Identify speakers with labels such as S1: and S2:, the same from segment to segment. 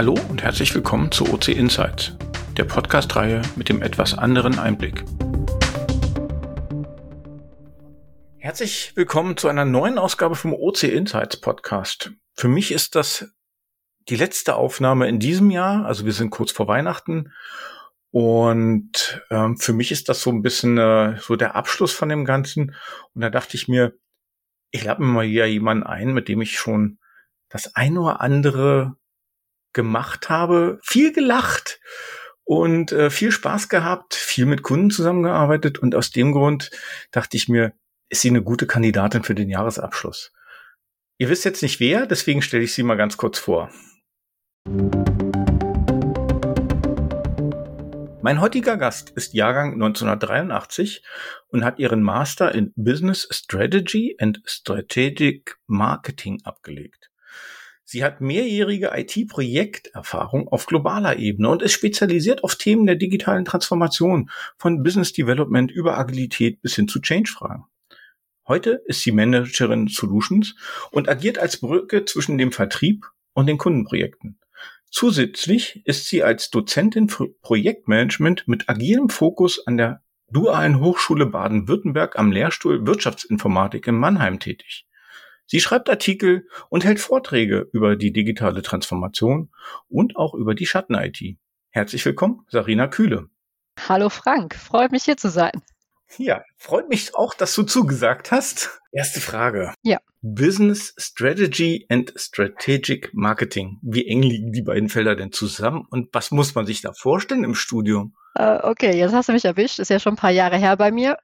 S1: Hallo und herzlich willkommen zu OC Insights, der Podcast-Reihe mit dem etwas anderen Einblick. Herzlich willkommen zu einer neuen Ausgabe vom OC Insights Podcast. Für mich ist das die letzte Aufnahme in diesem Jahr, also wir sind kurz vor Weihnachten und ähm, für mich ist das so ein bisschen äh, so der Abschluss von dem Ganzen. Und da dachte ich mir, ich lade mir mal hier jemanden ein, mit dem ich schon das eine oder andere gemacht habe, viel gelacht und äh, viel Spaß gehabt, viel mit Kunden zusammengearbeitet und aus dem Grund dachte ich mir, ist sie eine gute Kandidatin für den Jahresabschluss. Ihr wisst jetzt nicht wer, deswegen stelle ich sie mal ganz kurz vor. Mein heutiger Gast ist Jahrgang 1983 und hat ihren Master in Business Strategy and Strategic Marketing abgelegt. Sie hat mehrjährige IT-Projekterfahrung auf globaler Ebene und ist spezialisiert auf Themen der digitalen Transformation von Business Development über Agilität bis hin zu Change-Fragen. Heute ist sie Managerin Solutions und agiert als Brücke zwischen dem Vertrieb und den Kundenprojekten. Zusätzlich ist sie als Dozentin für Projektmanagement mit agilem Fokus an der Dualen Hochschule Baden-Württemberg am Lehrstuhl Wirtschaftsinformatik in Mannheim tätig. Sie schreibt Artikel und hält Vorträge über die digitale Transformation und auch über die Schatten-IT. Herzlich willkommen, Sarina Kühle.
S2: Hallo Frank, freut mich hier zu sein.
S1: Ja, freut mich auch, dass du zugesagt hast. Erste Frage.
S2: Ja.
S1: Business Strategy and Strategic Marketing. Wie eng liegen die beiden Felder denn zusammen und was muss man sich da vorstellen im Studium?
S2: Uh, okay, jetzt hast du mich erwischt. Ist ja schon ein paar Jahre her bei mir.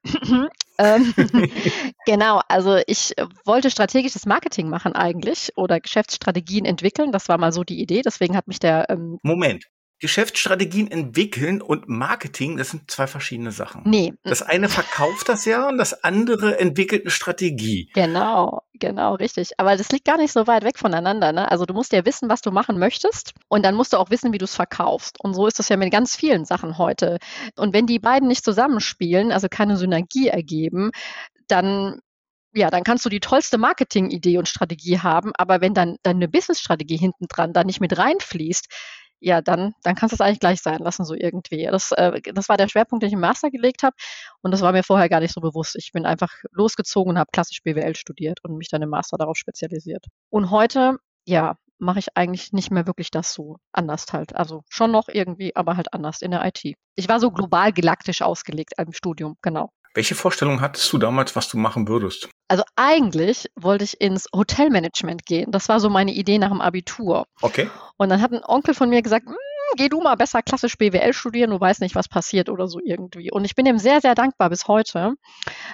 S2: Ähm, genau, also ich wollte strategisches Marketing machen eigentlich oder Geschäftsstrategien entwickeln. Das war mal so die Idee. Deswegen hat mich der.
S1: Ähm Moment, Geschäftsstrategien entwickeln und Marketing, das sind zwei verschiedene Sachen.
S2: Nee.
S1: Das eine verkauft das ja und das andere entwickelt eine Strategie.
S2: Genau, genau, richtig. Aber das liegt gar nicht so weit weg voneinander. Ne? Also du musst ja wissen, was du machen möchtest und dann musst du auch wissen, wie du es verkaufst. Und so ist das ja mit ganz vielen Sachen heute. Und wenn die beiden nicht zusammenspielen, also keine Synergie ergeben, dann ja, dann kannst du die tollste Marketing-Idee und Strategie haben, aber wenn dann deine Business-Strategie hinten dran da nicht mit reinfließt, ja, dann, dann kannst du es eigentlich gleich sein lassen, so irgendwie. Das, äh, das war der Schwerpunkt, den ich im Master gelegt habe. Und das war mir vorher gar nicht so bewusst. Ich bin einfach losgezogen und habe klassisch BWL studiert und mich dann im Master darauf spezialisiert. Und heute, ja, mache ich eigentlich nicht mehr wirklich das so anders halt. Also schon noch irgendwie, aber halt anders in der IT. Ich war so global galaktisch ausgelegt im Studium, genau.
S1: Welche Vorstellung hattest du damals, was du machen würdest?
S2: Also eigentlich wollte ich ins Hotelmanagement gehen. Das war so meine Idee nach dem Abitur.
S1: Okay.
S2: Und dann hat ein Onkel von mir gesagt, hm, geh du mal besser klassisch BWL studieren, du weißt nicht, was passiert oder so irgendwie. Und ich bin ihm sehr, sehr dankbar bis heute.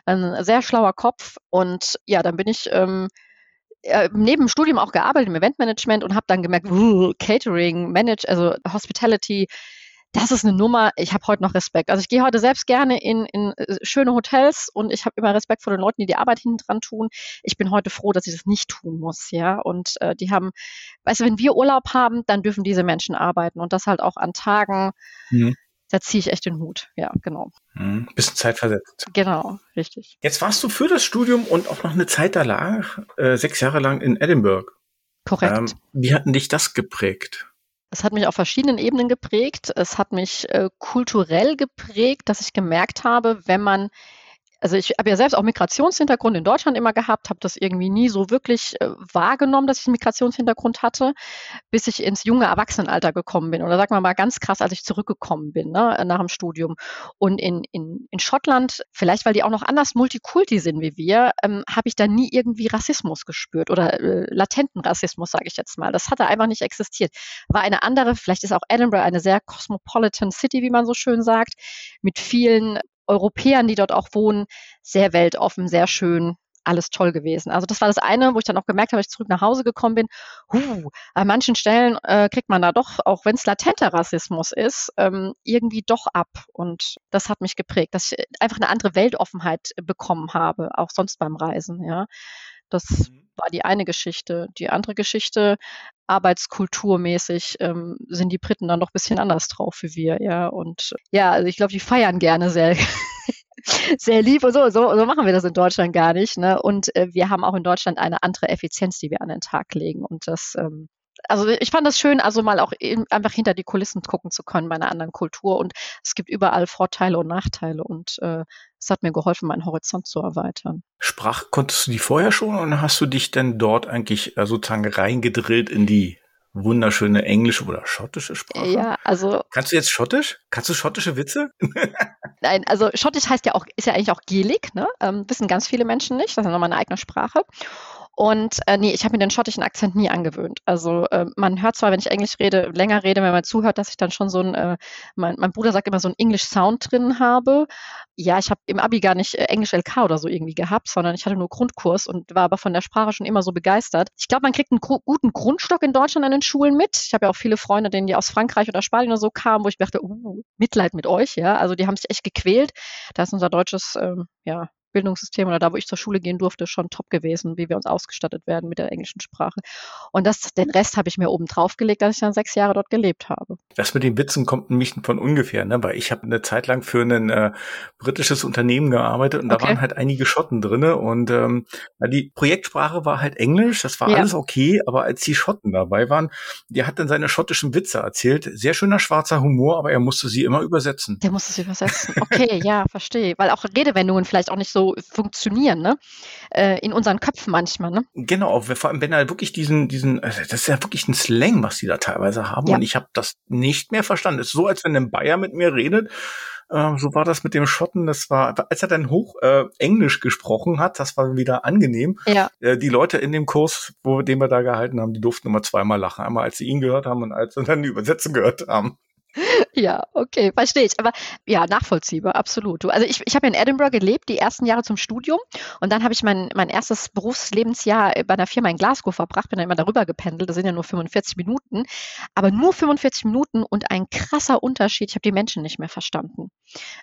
S2: Ein sehr schlauer Kopf. Und ja, dann bin ich ähm, äh, neben dem Studium auch gearbeitet im Eventmanagement und habe dann gemerkt, Catering, Manage, also Hospitality, das ist eine Nummer, ich habe heute noch Respekt. Also ich gehe heute selbst gerne in, in äh, schöne Hotels und ich habe immer Respekt vor den Leuten, die die Arbeit hinten dran tun. Ich bin heute froh, dass ich das nicht tun muss, ja. Und äh, die haben, weißt du, wenn wir Urlaub haben, dann dürfen diese Menschen arbeiten und das halt auch an Tagen. Mhm. Da ziehe ich echt den Hut, ja, genau.
S1: Mhm. Bisschen zeitversetzt.
S2: Genau, richtig.
S1: Jetzt warst du für das Studium und auch noch eine Zeit danach, äh, sechs Jahre lang in Edinburgh.
S2: Korrekt. Ähm,
S1: wie hatten dich das geprägt?
S2: Es hat mich auf verschiedenen Ebenen geprägt. Es hat mich äh, kulturell geprägt, dass ich gemerkt habe, wenn man also ich habe ja selbst auch Migrationshintergrund in Deutschland immer gehabt, habe das irgendwie nie so wirklich äh, wahrgenommen, dass ich einen Migrationshintergrund hatte, bis ich ins junge Erwachsenenalter gekommen bin. Oder sagen wir mal ganz krass, als ich zurückgekommen bin ne, nach dem Studium. Und in, in, in Schottland, vielleicht weil die auch noch anders Multikulti sind wie wir, ähm, habe ich da nie irgendwie Rassismus gespürt oder äh, latenten Rassismus, sage ich jetzt mal. Das hatte einfach nicht existiert. War eine andere, vielleicht ist auch Edinburgh eine sehr cosmopolitan City, wie man so schön sagt, mit vielen Europäern, die dort auch wohnen, sehr weltoffen, sehr schön, alles toll gewesen. Also das war das eine, wo ich dann auch gemerkt habe, als ich zurück nach Hause gekommen bin, huh, an manchen Stellen äh, kriegt man da doch, auch wenn es latenter Rassismus ist, ähm, irgendwie doch ab. Und das hat mich geprägt, dass ich einfach eine andere Weltoffenheit bekommen habe, auch sonst beim Reisen, ja. Das mhm. war die eine Geschichte. Die andere Geschichte, arbeitskulturmäßig, ähm, sind die Briten dann noch ein bisschen anders drauf wie wir, ja. Und ja, also ich glaube, die feiern gerne sehr. sehr lieb und so, so, so machen wir das in Deutschland gar nicht. Ne? Und äh, wir haben auch in Deutschland eine andere Effizienz, die wir an den Tag legen. Und das, ähm, also ich fand das schön, also mal auch einfach hinter die Kulissen gucken zu können bei einer anderen Kultur. Und es gibt überall Vorteile und Nachteile. Und äh, es hat mir geholfen, meinen Horizont zu erweitern.
S1: Sprach konntest du die vorher schon oder hast du dich denn dort eigentlich äh, sozusagen reingedrillt in die wunderschöne englische oder schottische Sprache?
S2: Ja, also.
S1: Kannst du jetzt Schottisch? Kannst du schottische Witze?
S2: Nein, also Schottisch heißt ja auch, ist ja eigentlich auch Gelig, ne? Ähm, wissen ganz viele Menschen nicht. Das ist nochmal eine eigene Sprache. Und äh, nee, ich habe mir den schottischen Akzent nie angewöhnt. Also äh, man hört zwar, wenn ich Englisch rede, länger rede, wenn man zuhört, dass ich dann schon so ein, äh, mein, mein Bruder sagt immer so ein English Sound drin habe. Ja, ich habe im Abi gar nicht äh, Englisch LK oder so irgendwie gehabt, sondern ich hatte nur Grundkurs und war aber von der Sprache schon immer so begeistert. Ich glaube, man kriegt einen gro guten Grundstock in Deutschland an den Schulen mit. Ich habe ja auch viele Freunde, denen die aus Frankreich oder Spanien oder so kamen, wo ich dachte, uh, Mitleid mit euch, ja. Also die haben sich echt gequält. Da ist unser deutsches, ähm, ja, Bildungssystem oder da, wo ich zur Schule gehen durfte, schon top gewesen, wie wir uns ausgestattet werden mit der englischen Sprache. Und das, den Rest habe ich mir oben drauf gelegt, als ich dann sechs Jahre dort gelebt habe.
S1: Das mit den Witzen kommt nämlich von ungefähr, ne? weil ich habe eine Zeit lang für ein äh, britisches Unternehmen gearbeitet und da waren halt einige Schotten drinne und ähm, die Projektsprache war halt Englisch, das war ja. alles okay, aber als die Schotten dabei waren, der hat dann seine schottischen Witze erzählt. Sehr schöner schwarzer Humor, aber er musste sie immer übersetzen.
S2: Der musste sie übersetzen. Okay, ja, verstehe. Weil auch Redewendungen vielleicht auch nicht so funktionieren, ne? Äh, in unseren Köpfen manchmal, ne?
S1: Genau, vor allem wenn er wirklich diesen, diesen, also das ist ja wirklich ein Slang, was die da teilweise haben. Ja. Und ich habe das nicht mehr verstanden. Es ist so, als wenn ein Bayer mit mir redet. Äh, so war das mit dem Schotten. Das war, als er dann hoch äh, Englisch gesprochen hat, das war wieder angenehm. Ja. Äh, die Leute in dem Kurs, wo den wir da gehalten haben, die durften immer zweimal lachen. Einmal, als sie ihn gehört haben und als sie dann die Übersetzung gehört haben.
S2: Ja, okay, verstehe ich. Aber ja, nachvollziehbar, absolut. Also ich, ich habe in Edinburgh gelebt, die ersten Jahre zum Studium. Und dann habe ich mein, mein erstes Berufslebensjahr bei einer Firma in Glasgow verbracht, bin dann immer darüber gependelt. Das sind ja nur 45 Minuten. Aber nur 45 Minuten und ein krasser Unterschied. Ich habe die Menschen nicht mehr verstanden.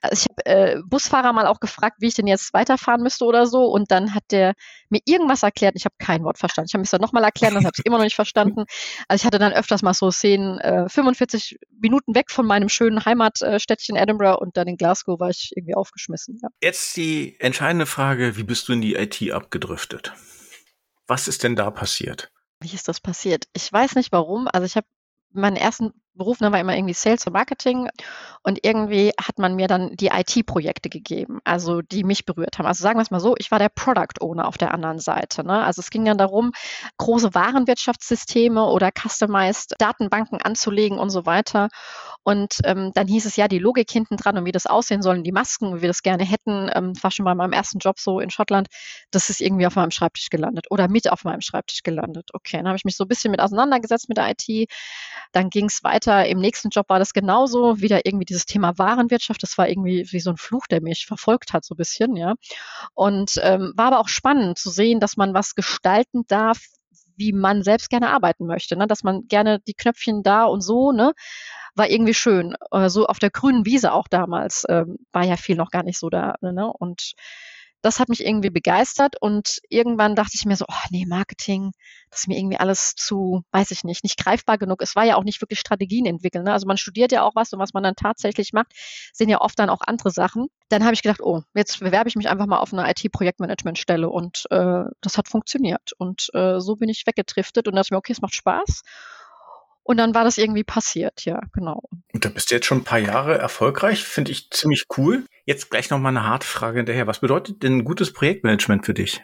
S2: Also ich habe äh, Busfahrer mal auch gefragt, wie ich denn jetzt weiterfahren müsste oder so. Und dann hat der mir irgendwas erklärt. Ich habe kein Wort verstanden. Ich habe mich dann nochmal erklärt, dann habe ich immer noch nicht verstanden. Also ich hatte dann öfters mal so Szenen, äh, 45 Minuten weg von meinem schönen Heimatstädtchen Edinburgh und dann in Glasgow war ich irgendwie aufgeschmissen. Ja.
S1: Jetzt die entscheidende Frage, wie bist du in die IT abgedriftet? Was ist denn da passiert?
S2: Wie ist das passiert? Ich weiß nicht warum. Also ich habe meinen ersten Beruf ne, war immer irgendwie Sales und Marketing und irgendwie hat man mir dann die IT-Projekte gegeben, also die mich berührt haben. Also sagen wir es mal so, ich war der Product Owner auf der anderen Seite. Ne? Also es ging dann darum, große Warenwirtschaftssysteme oder customized Datenbanken anzulegen und so weiter. Und ähm, dann hieß es ja die Logik hinten dran und wie das aussehen soll, die Masken, wie wir das gerne hätten. Ähm, war schon bei meinem ersten Job so in Schottland. Das ist irgendwie auf meinem Schreibtisch gelandet oder mit auf meinem Schreibtisch gelandet. Okay, dann habe ich mich so ein bisschen mit auseinandergesetzt mit der IT. Dann ging es weiter. Im nächsten Job war das genauso. Wieder irgendwie dieses Thema Warenwirtschaft. Das war irgendwie wie so ein Fluch, der mich verfolgt hat, so ein bisschen, ja. Und ähm, war aber auch spannend zu sehen, dass man was gestalten darf, wie man selbst gerne arbeiten möchte, ne? dass man gerne die Knöpfchen da und so, ne? war irgendwie schön. Äh, so auf der grünen Wiese auch damals ähm, war ja viel noch gar nicht so da. Ne? Und das hat mich irgendwie begeistert und irgendwann dachte ich mir so, oh nee, Marketing, das ist mir irgendwie alles zu, weiß ich nicht, nicht greifbar genug. Es war ja auch nicht wirklich Strategien entwickeln. Ne? Also man studiert ja auch was und was man dann tatsächlich macht, sind ja oft dann auch andere Sachen. Dann habe ich gedacht, oh, jetzt bewerbe ich mich einfach mal auf eine IT-Projektmanagement-Stelle und äh, das hat funktioniert. Und äh, so bin ich weggetriftet und dachte mir, okay, es macht Spaß. Und dann war das irgendwie passiert, ja, genau.
S1: Und da bist du jetzt schon ein paar Jahre erfolgreich, finde ich ziemlich cool. Jetzt gleich noch mal eine harte Frage hinterher. Was bedeutet denn gutes Projektmanagement für dich?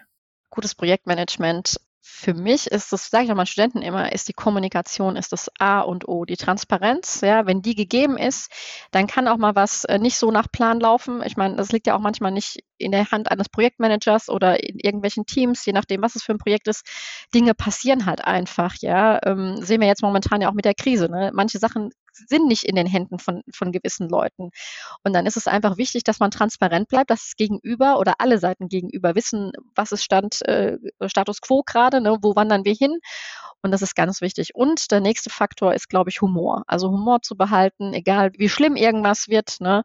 S2: Gutes Projektmanagement für mich ist das, sage ich auch meinen Studenten immer, ist die Kommunikation, ist das A und O, die Transparenz. Ja, wenn die gegeben ist, dann kann auch mal was äh, nicht so nach Plan laufen. Ich meine, das liegt ja auch manchmal nicht in der Hand eines Projektmanagers oder in irgendwelchen Teams, je nachdem, was es für ein Projekt ist. Dinge passieren halt einfach. Ja, ähm, sehen wir jetzt momentan ja auch mit der Krise. Ne? Manche Sachen sind nicht in den Händen von, von gewissen Leuten. Und dann ist es einfach wichtig, dass man transparent bleibt, dass es gegenüber oder alle Seiten gegenüber wissen, was ist Stand, äh, Status quo gerade, ne, wo wandern wir hin. Und das ist ganz wichtig. Und der nächste Faktor ist, glaube ich, Humor. Also Humor zu behalten, egal wie schlimm irgendwas wird. Ne?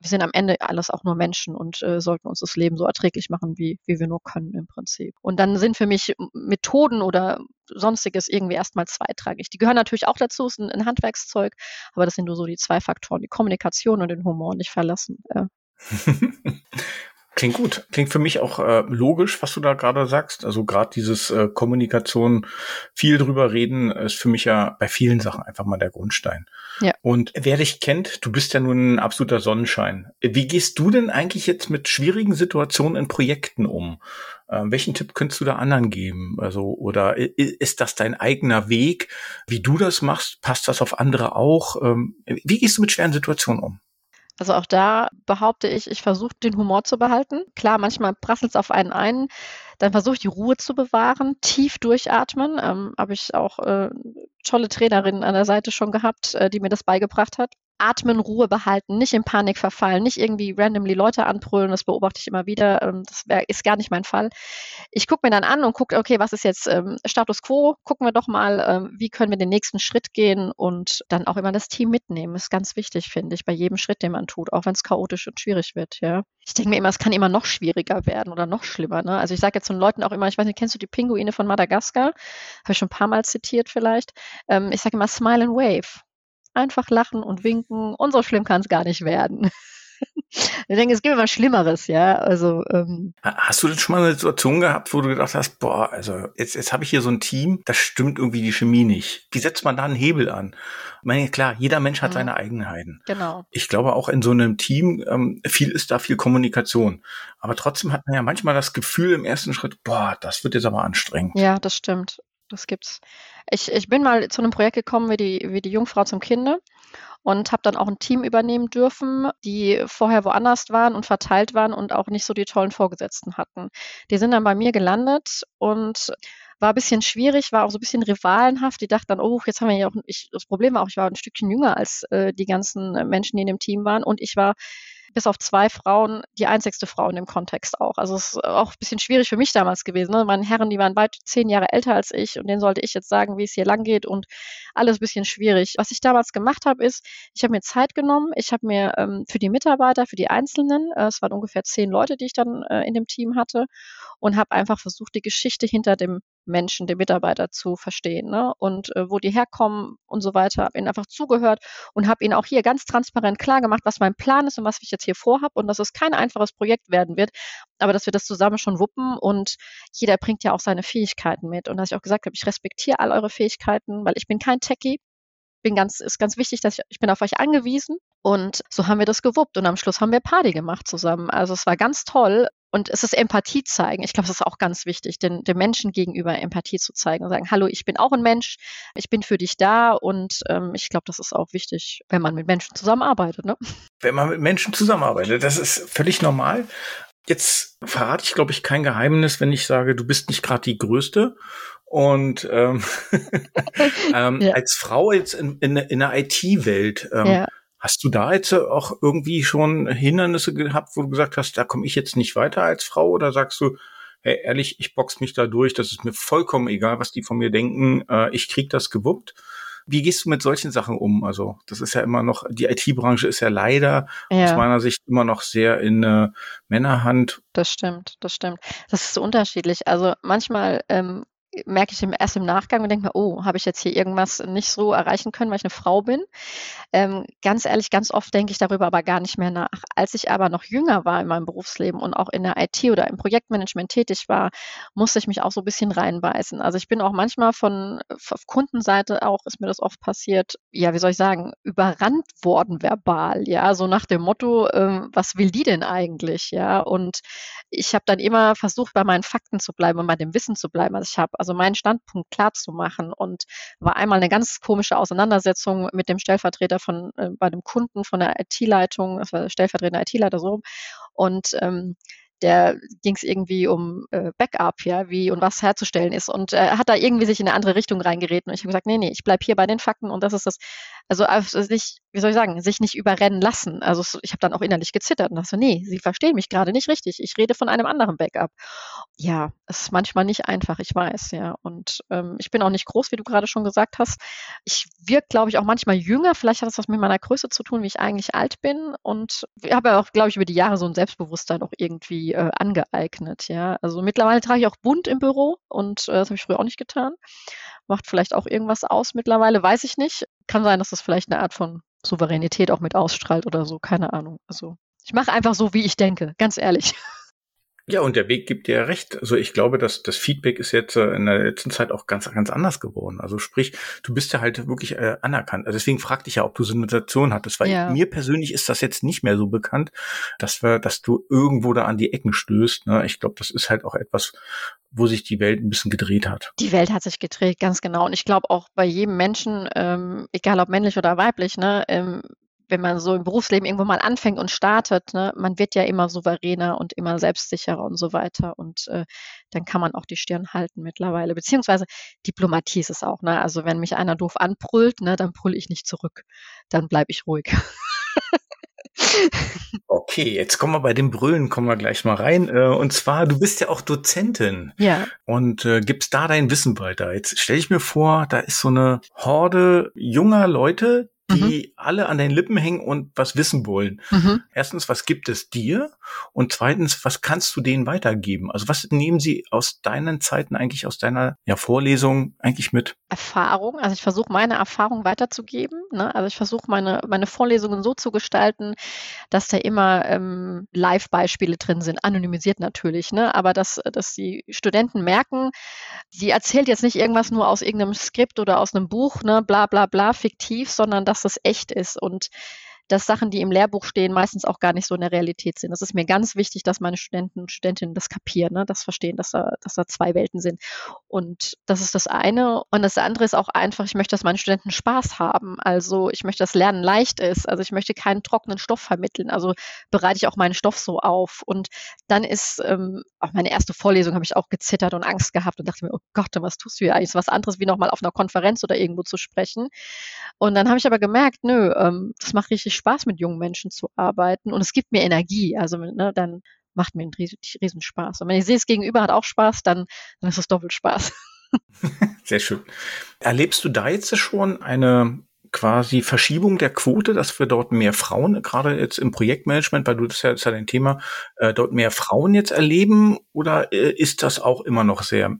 S2: Wir sind am Ende alles auch nur Menschen und äh, sollten uns das Leben so erträglich machen, wie, wie wir nur können im Prinzip. Und dann sind für mich Methoden oder sonstiges irgendwie erstmal zweitrangig. Die gehören natürlich auch dazu, ist ein, ein Handwerkszeug, aber das sind nur so die zwei Faktoren, die Kommunikation und den Humor nicht verlassen. Äh.
S1: Klingt gut. Klingt für mich auch äh, logisch, was du da gerade sagst. Also gerade dieses äh, Kommunikation, viel drüber reden, ist für mich ja bei vielen Sachen einfach mal der Grundstein. Ja. Und wer dich kennt, du bist ja nun ein absoluter Sonnenschein. Wie gehst du denn eigentlich jetzt mit schwierigen Situationen in Projekten um? Ähm, welchen Tipp könntest du da anderen geben? Also, oder ist das dein eigener Weg? Wie du das machst, passt das auf andere auch? Ähm, wie gehst du mit schweren Situationen um?
S2: Also auch da behaupte ich, ich versuche den Humor zu behalten. Klar, manchmal prasselt es auf einen ein. Dann versuche ich die Ruhe zu bewahren, tief durchatmen. Ähm, Habe ich auch äh, tolle Trainerinnen an der Seite schon gehabt, äh, die mir das beigebracht hat atmen, Ruhe behalten, nicht in Panik verfallen, nicht irgendwie randomly Leute anbrüllen, das beobachte ich immer wieder, ähm, das wär, ist gar nicht mein Fall. Ich gucke mir dann an und gucke, okay, was ist jetzt ähm, Status Quo, gucken wir doch mal, ähm, wie können wir den nächsten Schritt gehen und dann auch immer das Team mitnehmen, ist ganz wichtig, finde ich, bei jedem Schritt, den man tut, auch wenn es chaotisch und schwierig wird, ja. Ich denke mir immer, es kann immer noch schwieriger werden oder noch schlimmer, ne? Also ich sage jetzt den Leuten auch immer, ich weiß nicht, kennst du die Pinguine von Madagaskar? Habe ich schon ein paar Mal zitiert vielleicht. Ähm, ich sage immer, smile and wave einfach lachen und winken und so schlimm kann es gar nicht werden. Ich denke, es gibt immer Schlimmeres, ja. Also ähm,
S1: hast du denn schon mal eine Situation gehabt, wo du gedacht hast, boah, also jetzt jetzt habe ich hier so ein Team, das stimmt irgendwie die Chemie nicht. Wie setzt man da einen Hebel an? Ich meine, klar, jeder Mensch hat mhm. seine Eigenheiten.
S2: Genau.
S1: Ich glaube auch in so einem Team ähm, viel ist da viel Kommunikation, aber trotzdem hat man ja manchmal das Gefühl im ersten Schritt, boah, das wird jetzt aber anstrengend.
S2: Ja, das stimmt. Das gibt's. Ich, ich bin mal zu einem Projekt gekommen wie die, wie die Jungfrau zum Kinde und habe dann auch ein Team übernehmen dürfen, die vorher woanders waren und verteilt waren und auch nicht so die tollen Vorgesetzten hatten. Die sind dann bei mir gelandet und war ein bisschen schwierig, war auch so ein bisschen rivalenhaft. Die dachten dann, oh, jetzt haben wir ja auch, ich, das Problem war auch, ich war ein Stückchen jünger als äh, die ganzen Menschen, die in dem Team waren und ich war bis auf zwei Frauen die einzigste Frau in dem Kontext auch. Also es ist auch ein bisschen schwierig für mich damals gewesen. Ne? Meine Herren, die waren weit zehn Jahre älter als ich und denen sollte ich jetzt sagen, wie es hier lang geht und alles ein bisschen schwierig. Was ich damals gemacht habe, ist, ich habe mir Zeit genommen. Ich habe mir ähm, für die Mitarbeiter, für die Einzelnen, äh, es waren ungefähr zehn Leute, die ich dann äh, in dem Team hatte und habe einfach versucht, die Geschichte hinter dem Menschen, dem Mitarbeiter zu verstehen ne? und äh, wo die herkommen und so weiter. Habe ihnen einfach zugehört und habe ihnen auch hier ganz transparent klar gemacht, was mein Plan ist und was ich jetzt hier vorhabe und dass es kein einfaches Projekt werden wird, aber dass wir das zusammen schon wuppen und jeder bringt ja auch seine Fähigkeiten mit und dass ich auch gesagt habe, ich respektiere all eure Fähigkeiten, weil ich bin kein Techie, bin ganz, ist ganz wichtig, dass ich, ich bin auf euch angewiesen. Und so haben wir das gewuppt. Und am Schluss haben wir Party gemacht zusammen. Also es war ganz toll. Und es ist Empathie zeigen. Ich glaube, das ist auch ganz wichtig, den, den Menschen gegenüber Empathie zu zeigen und sagen, hallo, ich bin auch ein Mensch, ich bin für dich da. Und ähm, ich glaube, das ist auch wichtig, wenn man mit Menschen zusammenarbeitet. Ne?
S1: Wenn man mit Menschen zusammenarbeitet, das ist völlig normal. Jetzt verrate ich, glaube ich, kein Geheimnis, wenn ich sage, du bist nicht gerade die Größte. Und ähm, ähm, ja. als Frau jetzt in, in, in der IT-Welt, ähm, ja. Hast du da jetzt auch irgendwie schon Hindernisse gehabt, wo du gesagt hast, da komme ich jetzt nicht weiter als Frau? Oder sagst du, hey, ehrlich, ich box mich da durch, das ist mir vollkommen egal, was die von mir denken, äh, ich krieg das gewuppt. Wie gehst du mit solchen Sachen um? Also, das ist ja immer noch, die IT-Branche ist ja leider ja. aus meiner Sicht immer noch sehr in äh, Männerhand.
S2: Das stimmt, das stimmt. Das ist so unterschiedlich. Also manchmal ähm, merke ich erst im Nachgang und denke mir, oh, habe ich jetzt hier irgendwas nicht so erreichen können, weil ich eine Frau bin. Ähm, ganz ehrlich, ganz oft denke ich darüber aber gar nicht mehr nach. Als ich aber noch jünger war in meinem Berufsleben und auch in der IT oder im Projektmanagement tätig war, musste ich mich auch so ein bisschen reinbeißen. Also ich bin auch manchmal von auf Kundenseite auch, ist mir das oft passiert, ja, wie soll ich sagen, überrannt worden verbal, ja, so nach dem Motto, ähm, was will die denn eigentlich, ja? Und ich habe dann immer versucht, bei meinen Fakten zu bleiben und bei dem Wissen zu bleiben. Also ich habe also meinen Standpunkt klar zu machen und war einmal eine ganz komische Auseinandersetzung mit dem Stellvertreter von äh, bei dem Kunden von der IT-Leitung, das war der stellvertretende IT-Leiter so und ähm, der ging es irgendwie um äh, Backup, ja, wie und was herzustellen ist. Und äh, hat da irgendwie sich in eine andere Richtung reingeredet. Und ich habe gesagt, nee, nee, ich bleib hier bei den Fakten und das ist das, also, also sich, wie soll ich sagen, sich nicht überrennen lassen. Also ich habe dann auch innerlich gezittert und dachte so, nee, Sie verstehen mich gerade nicht richtig. Ich rede von einem anderen Backup. Ja, es ist manchmal nicht einfach, ich weiß, ja. Und ähm, ich bin auch nicht groß, wie du gerade schon gesagt hast. Ich wirke, glaube ich, auch manchmal jünger. Vielleicht hat das was mit meiner Größe zu tun, wie ich eigentlich alt bin. Und ich habe ja auch, glaube ich, über die Jahre so ein Selbstbewusstsein auch irgendwie äh, angeeignet. Ja, also mittlerweile trage ich auch bunt im Büro und äh, das habe ich früher auch nicht getan. Macht vielleicht auch irgendwas aus mittlerweile, weiß ich nicht. Kann sein, dass das vielleicht eine Art von Souveränität auch mit ausstrahlt oder so, keine Ahnung. Also ich mache einfach so, wie ich denke, ganz ehrlich.
S1: Ja, und der Weg gibt dir recht. Also ich glaube, dass das Feedback ist jetzt äh, in der letzten Zeit auch ganz, ganz anders geworden. Also sprich, du bist ja halt wirklich äh, anerkannt. Also deswegen fragte ich ja, ob du so eine Situation hattest, weil ja. mir persönlich ist das jetzt nicht mehr so bekannt, dass wir, dass du irgendwo da an die Ecken stößt. Ne? Ich glaube, das ist halt auch etwas, wo sich die Welt ein bisschen gedreht hat.
S2: Die Welt hat sich gedreht, ganz genau. Und ich glaube auch bei jedem Menschen, ähm, egal ob männlich oder weiblich, ne, ähm, wenn man so im Berufsleben irgendwo mal anfängt und startet, ne, man wird ja immer souveräner und immer selbstsicherer und so weiter. Und äh, dann kann man auch die Stirn halten mittlerweile. Beziehungsweise Diplomatie ist es auch. Ne? Also wenn mich einer doof anbrüllt, ne, dann brülle ich nicht zurück. Dann bleibe ich ruhig.
S1: Okay, jetzt kommen wir bei dem Brüllen, kommen wir gleich mal rein. Äh, und zwar, du bist ja auch Dozentin.
S2: Ja.
S1: Und äh, gibst da dein Wissen weiter. Jetzt stelle ich mir vor, da ist so eine Horde junger Leute, die mhm. alle an den Lippen hängen und was wissen wollen. Mhm. Erstens, was gibt es dir? Und zweitens, was kannst du denen weitergeben? Also was nehmen sie aus deinen Zeiten eigentlich, aus deiner ja, Vorlesung eigentlich mit?
S2: Erfahrung. Also ich versuche meine Erfahrung weiterzugeben. Ne? Also ich versuche meine, meine Vorlesungen so zu gestalten, dass da immer ähm, Live-Beispiele drin sind, anonymisiert natürlich, ne? aber dass, dass die Studenten merken, sie erzählt jetzt nicht irgendwas nur aus irgendeinem Skript oder aus einem Buch, ne? bla bla bla, fiktiv, sondern dass das echt ist. Und dass Sachen, die im Lehrbuch stehen, meistens auch gar nicht so in der Realität sind. Das ist mir ganz wichtig, dass meine Studenten und Studentinnen das kapieren, ne? das verstehen, dass da, dass da zwei Welten sind. Und das ist das eine. Und das andere ist auch einfach, ich möchte, dass meine Studenten Spaß haben. Also ich möchte, dass Lernen leicht ist. Also ich möchte keinen trockenen Stoff vermitteln. Also bereite ich auch meinen Stoff so auf. Und dann ist ähm, auch meine erste Vorlesung, habe ich auch gezittert und Angst gehabt und dachte mir, oh Gott, was tust du hier eigentlich? Was anderes wie nochmal auf einer Konferenz oder irgendwo zu sprechen. Und dann habe ich aber gemerkt, nö, ähm, das macht richtig Spaß, mit jungen Menschen zu arbeiten und es gibt mir Energie. Also ne, dann macht mir einen riesen, riesen Spaß. Und wenn ich sehe, es gegenüber hat auch Spaß, dann, dann ist es doppelt Spaß.
S1: Sehr schön. Erlebst du da jetzt schon eine quasi Verschiebung der Quote, dass wir dort mehr Frauen, gerade jetzt im Projektmanagement, weil du das ja, das ist ja dein Thema, äh, dort mehr Frauen jetzt erleben oder äh, ist das auch immer noch sehr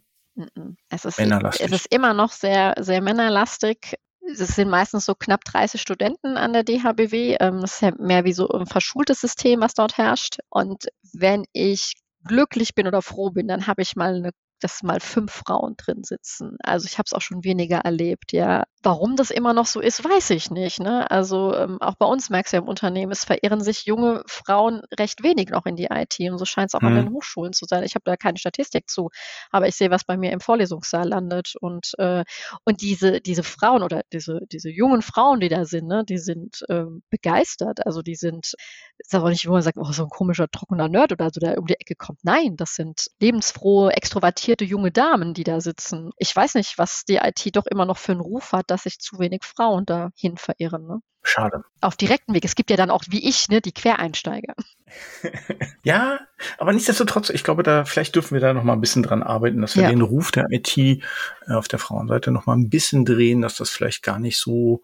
S2: es ist, männerlastig? Es ist immer noch sehr, sehr männerlastig es sind meistens so knapp 30 Studenten an der DHBW. Ähm, das ist ja mehr wie so ein verschultes System, was dort herrscht. Und wenn ich glücklich bin oder froh bin, dann habe ich mal eine dass mal fünf Frauen drin sitzen. Also ich habe es auch schon weniger erlebt, ja. Warum das immer noch so ist, weiß ich nicht. Ne? Also ähm, auch bei uns merkst du ja im Unternehmen, es verirren sich junge Frauen recht wenig noch in die IT und so scheint es auch mhm. an den Hochschulen zu sein. Ich habe da keine Statistik zu, aber ich sehe, was bei mir im Vorlesungssaal landet und äh, und diese diese Frauen oder diese diese jungen Frauen, die da sind, ne, die sind ähm, begeistert. Also die sind, ist aber nicht, wo man sagt, oh, so ein komischer trockener Nerd oder so, der um die Ecke kommt. Nein, das sind lebensfrohe, extrovertierte junge Damen, die da sitzen. Ich weiß nicht, was die IT doch immer noch für einen Ruf hat dass sich zu wenig Frauen dahin verirren. Ne?
S1: Schade.
S2: Auf direkten Weg. Es gibt ja dann auch, wie ich, ne, die Quereinsteiger.
S1: ja, aber nichtsdestotrotz, ich glaube, da vielleicht dürfen wir da noch mal ein bisschen dran arbeiten, dass wir ja. den Ruf der IT äh, auf der Frauenseite noch mal ein bisschen drehen, dass das vielleicht gar nicht so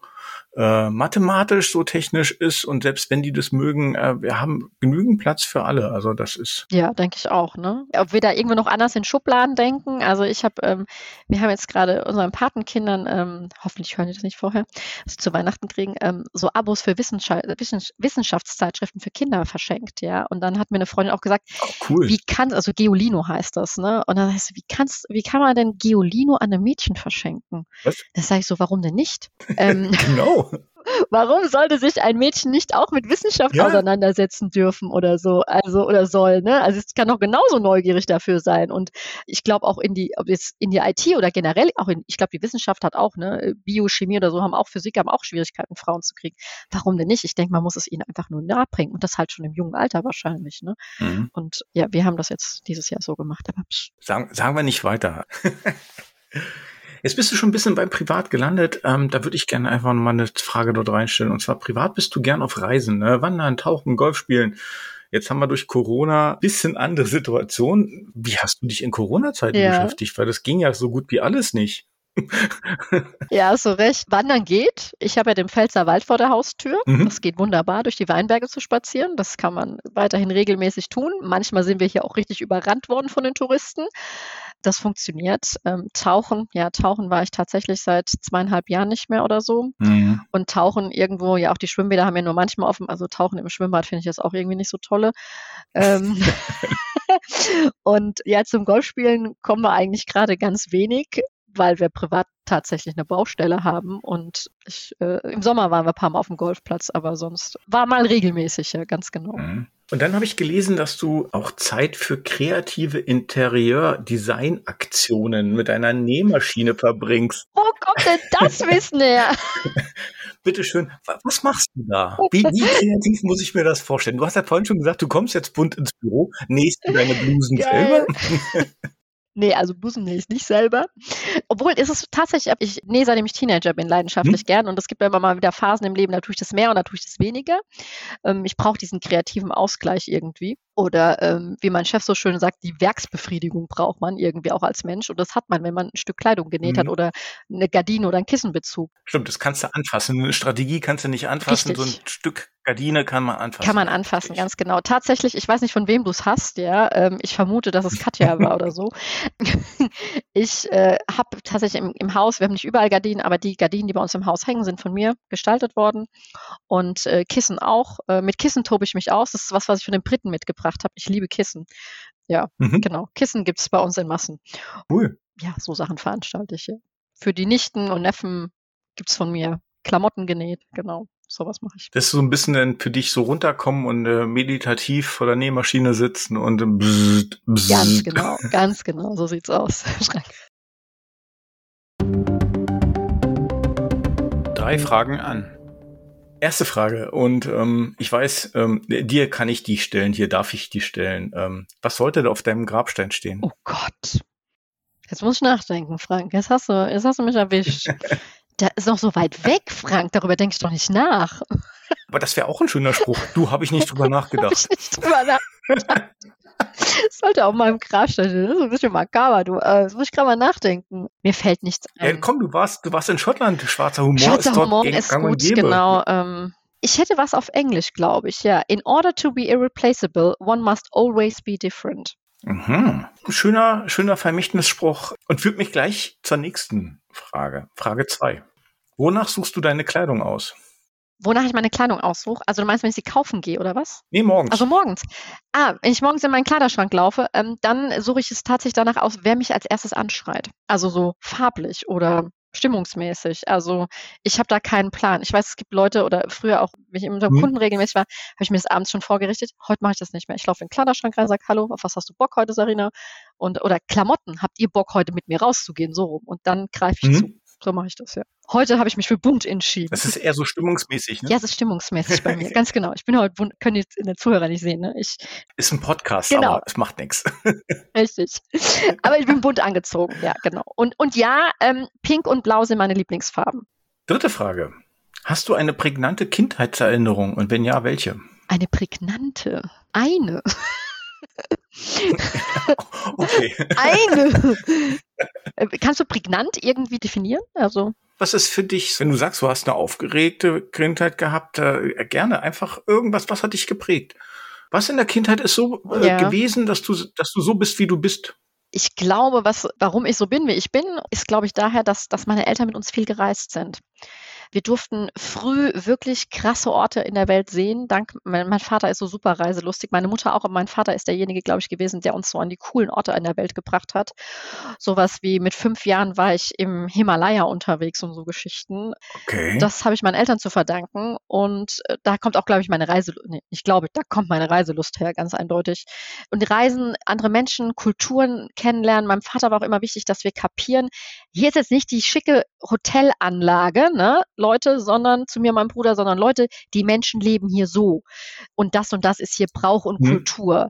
S1: äh, mathematisch so technisch ist und selbst wenn die das mögen, äh, wir haben genügend Platz für alle. Also das ist.
S2: Ja, denke ich auch. Ne? Ob wir da irgendwo noch anders in Schubladen denken. Also ich habe, ähm, wir haben jetzt gerade unseren Patenkindern, ähm, hoffentlich hören die das nicht vorher, also zu Weihnachten kriegen, ähm, so Abos für Wissenschaft, Wissenschaftszeitschriften für Kinder verschenkt, ja. Und dann hat mir eine Freundin auch gesagt, oh, cool. wie kann, also Geolino heißt das, ne? Und dann heißt wie kannst, wie kann man denn Geolino an einem Mädchen verschenken? Was? Das sage ich so, warum denn nicht? ähm,
S1: genau.
S2: Warum sollte sich ein Mädchen nicht auch mit Wissenschaft ja. auseinandersetzen dürfen oder so, also oder soll, ne? Also es kann auch genauso neugierig dafür sein. Und ich glaube auch in die, ob jetzt in die IT oder generell auch in, ich glaube, die Wissenschaft hat auch, ne, Biochemie oder so haben auch Physik, haben auch Schwierigkeiten, Frauen zu kriegen. Warum denn nicht? Ich denke, man muss es ihnen einfach nur nahebringen und das halt schon im jungen Alter wahrscheinlich, ne? Mhm. Und ja, wir haben das jetzt dieses Jahr so gemacht. Aber
S1: sagen, sagen wir nicht weiter. Jetzt bist du schon ein bisschen beim Privat gelandet. Ähm, da würde ich gerne einfach mal eine Frage dort reinstellen. Und zwar, privat bist du gern auf Reisen, ne? Wandern, Tauchen, Golf spielen. Jetzt haben wir durch Corona bisschen andere Situation. Wie hast du dich in Corona-Zeiten ja. beschäftigt? Weil das ging ja so gut wie alles nicht.
S2: ja, so recht. Wandern geht. Ich habe ja den Pfälzer Wald vor der Haustür. Mhm. Das geht wunderbar, durch die Weinberge zu spazieren. Das kann man weiterhin regelmäßig tun. Manchmal sind wir hier auch richtig überrannt worden von den Touristen. Das funktioniert. Ähm, tauchen, ja, tauchen war ich tatsächlich seit zweieinhalb Jahren nicht mehr oder so. Mhm. Und tauchen irgendwo, ja, auch die Schwimmbäder haben ja nur manchmal offen. Also tauchen im Schwimmbad finde ich jetzt auch irgendwie nicht so tolle. Ähm, und ja, zum Golfspielen kommen wir eigentlich gerade ganz wenig weil wir privat tatsächlich eine Baustelle haben. Und ich, äh, im Sommer waren wir ein paar Mal auf dem Golfplatz, aber sonst war mal regelmäßig, ja, ganz genau. Mhm.
S1: Und dann habe ich gelesen, dass du auch Zeit für kreative Interieur-Design-Aktionen mit einer Nähmaschine verbringst.
S2: Wo kommt denn das Wissen her?
S1: Bitte schön, was machst du da? Wie, wie, kreativ muss ich mir das vorstellen? Du hast ja vorhin schon gesagt, du kommst jetzt bunt ins Büro, nähst du deine Blusen Geil. selber?
S2: Nee, also Busen nähe ich nicht selber. Obwohl ist es tatsächlich, ich nähe seitdem ich Teenager bin, leidenschaftlich hm. gern. Und es gibt immer mal wieder Phasen im Leben, da tue ich das mehr und da tue ich das weniger. Ähm, ich brauche diesen kreativen Ausgleich irgendwie. Oder ähm, wie mein Chef so schön sagt, die Werksbefriedigung braucht man irgendwie auch als Mensch. Und das hat man, wenn man ein Stück Kleidung genäht mhm. hat oder eine Gardine oder einen Kissenbezug.
S1: Stimmt, das kannst du anfassen. Eine Strategie kannst du nicht anfassen. Richtig. So ein Stück Gardine kann man anfassen.
S2: Kann man anfassen, Richtig. ganz genau. Tatsächlich, ich weiß nicht, von wem du es hast, ja. Ähm, ich vermute, dass es Katja war oder so. ich äh, habe tatsächlich im, im, Haus, wir haben nicht überall Gardinen, aber die Gardinen, die bei uns im Haus hängen, sind von mir gestaltet worden. Und äh, Kissen auch. Äh, mit Kissen tobe ich mich aus. Das ist was, was ich von den Briten mitgebracht mitgebracht habe. Ich liebe Kissen. Ja, mhm. genau. Kissen gibt es bei uns in Massen.
S1: Cool.
S2: Ja, so Sachen veranstalte ich. Ja. Für die Nichten und Neffen gibt es von mir Klamotten genäht. Genau, sowas mache ich.
S1: Das ist so ein bisschen dann für dich so runterkommen und äh, meditativ vor der Nähmaschine sitzen und äh, bzzzt,
S2: bzzzt. Ganz genau, ganz genau, so sieht's aus.
S1: Drei Fragen an. Erste Frage und ähm, ich weiß, ähm, dir kann ich die stellen, hier darf ich die stellen. Ähm, was sollte da auf deinem Grabstein stehen?
S2: Oh Gott. Jetzt muss ich nachdenken, Frank. Jetzt hast du, jetzt hast du mich erwischt. Der ist noch so weit weg, Frank. Darüber denke ich doch nicht nach.
S1: Aber das wäre auch ein schöner Spruch. Du habe ich nicht drüber nachgedacht. hab ich nicht drüber
S2: nachgedacht. sollte auf meinem Grab stehen. Das ist ein bisschen makaber, du. Äh, das muss ich gerade mal nachdenken. Mir fällt nichts
S1: ein. Ja, komm, du warst, du warst in Schottland. Schwarzer Humor
S2: Schwarzer ist Humor ist gut, genau. Ähm, ich hätte was auf Englisch, glaube ich, ja. In order to be irreplaceable, one must always be different.
S1: Mhm. Schöner, schöner Vermächtnisspruch und führt mich gleich zur nächsten Frage. Frage zwei. Wonach suchst du deine Kleidung aus?
S2: Wonach ich meine Kleidung aussuche? Also du meinst, wenn ich sie kaufen gehe, oder was?
S1: Nee, morgens.
S2: Also morgens. Ah, wenn ich morgens in meinen Kleiderschrank laufe, ähm, dann suche ich es tatsächlich danach aus, wer mich als erstes anschreit. Also so farblich oder stimmungsmäßig. Also ich habe da keinen Plan. Ich weiß, es gibt Leute oder früher auch, wenn ich im hm. Kunden regelmäßig war, habe ich mir das abends schon vorgerichtet. Heute mache ich das nicht mehr. Ich laufe in den Kleiderschrank rein, sage Hallo, auf was hast du Bock heute, Sarina? Und oder Klamotten, habt ihr Bock heute mit mir rauszugehen? So rum. Und dann greife ich mhm. zu. So mache ich das, ja. Heute habe ich mich für bunt entschieden.
S1: Das ist eher so stimmungsmäßig, ne?
S2: Ja, es ist stimmungsmäßig bei mir, ganz genau. Ich bin heute bunt, können jetzt in der Zuhörer nicht sehen, ne? Ich,
S1: ist ein Podcast, genau. aber es macht nichts.
S2: Richtig. Aber ich bin bunt angezogen, ja, genau. Und, und ja, ähm, Pink und Blau sind meine Lieblingsfarben.
S1: Dritte Frage. Hast du eine prägnante Kindheitserinnerung und wenn ja, welche?
S2: Eine prägnante? Eine.
S1: okay.
S2: Eine. Äh, kannst du prägnant irgendwie definieren? Also.
S1: Was ist für dich, wenn du sagst, du hast eine aufgeregte Kindheit gehabt, äh, gerne einfach irgendwas, was hat dich geprägt? Was in der Kindheit ist so äh, ja. gewesen, dass du, dass du so bist, wie du bist?
S2: Ich glaube, was, warum ich so bin, wie ich bin, ist, glaube ich, daher, dass, dass meine Eltern mit uns viel gereist sind. Wir durften früh wirklich krasse Orte in der Welt sehen. Dank, mein, mein Vater ist so super reiselustig, meine Mutter auch, aber mein Vater ist derjenige, glaube ich, gewesen, der uns so an die coolen Orte in der Welt gebracht hat. Sowas wie mit fünf Jahren war ich im Himalaya unterwegs und so Geschichten. Okay. Das habe ich meinen Eltern zu verdanken und äh, da kommt auch, glaube ich, meine Reise, nee, ich glaube, da kommt meine Reiselust her, ganz eindeutig. Und die Reisen, andere Menschen, Kulturen kennenlernen. Meinem Vater war auch immer wichtig, dass wir kapieren, hier ist jetzt nicht die schicke Hotelanlage, ne, Leute, sondern zu mir, meinem Bruder, sondern Leute, die Menschen leben hier so. Und das und das ist hier Brauch und mhm. Kultur.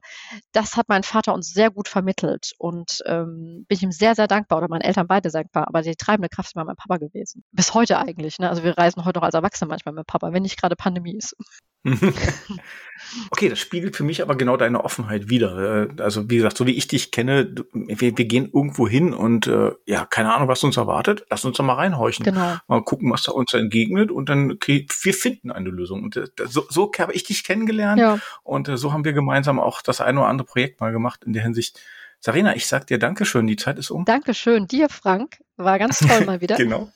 S2: Das hat mein Vater uns sehr gut vermittelt und ähm, bin ich ihm sehr, sehr dankbar oder meinen Eltern beide dankbar. Aber die treibende Kraft ist immer mein Papa gewesen. Bis heute eigentlich. Ne? Also wir reisen heute noch als Erwachsene manchmal mit Papa, wenn nicht gerade Pandemie ist.
S1: okay, das spiegelt für mich aber genau deine Offenheit wieder. Äh, also wie gesagt, so wie ich dich kenne, wir, wir gehen irgendwo hin und äh, ja, keine Ahnung, was uns erwartet. Lass uns da mal reinhorchen. Genau. Mal gucken, was da uns entgegnet und dann, okay, wir finden eine Lösung. Und äh, so, so habe ich dich kennengelernt ja. und äh, so haben wir gemeinsam auch das eine oder andere Projekt mal gemacht in der Hinsicht Sarina, ich sag dir Dankeschön, die Zeit ist um.
S2: Dankeschön, dir, Frank. War ganz toll mal wieder.
S1: genau.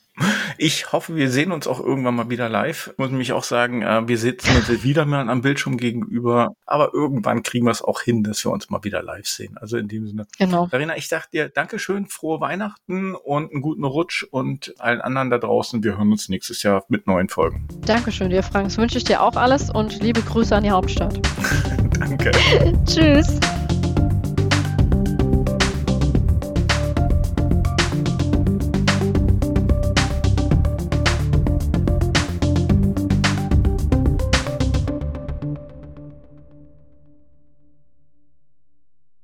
S1: Ich hoffe, wir sehen uns auch irgendwann mal wieder live. Ich muss mich auch sagen, äh, wir sitzen uns wieder mal am Bildschirm gegenüber, aber irgendwann kriegen wir es auch hin, dass wir uns mal wieder live sehen. Also in dem Sinne.
S2: Genau.
S1: Sarina, ich sag dir Dankeschön, frohe Weihnachten und einen guten Rutsch und allen anderen da draußen. Wir hören uns nächstes Jahr mit neuen Folgen.
S2: Dankeschön dir, Frank. Das wünsche ich dir auch alles und liebe Grüße an die Hauptstadt.
S1: Danke.
S2: Tschüss.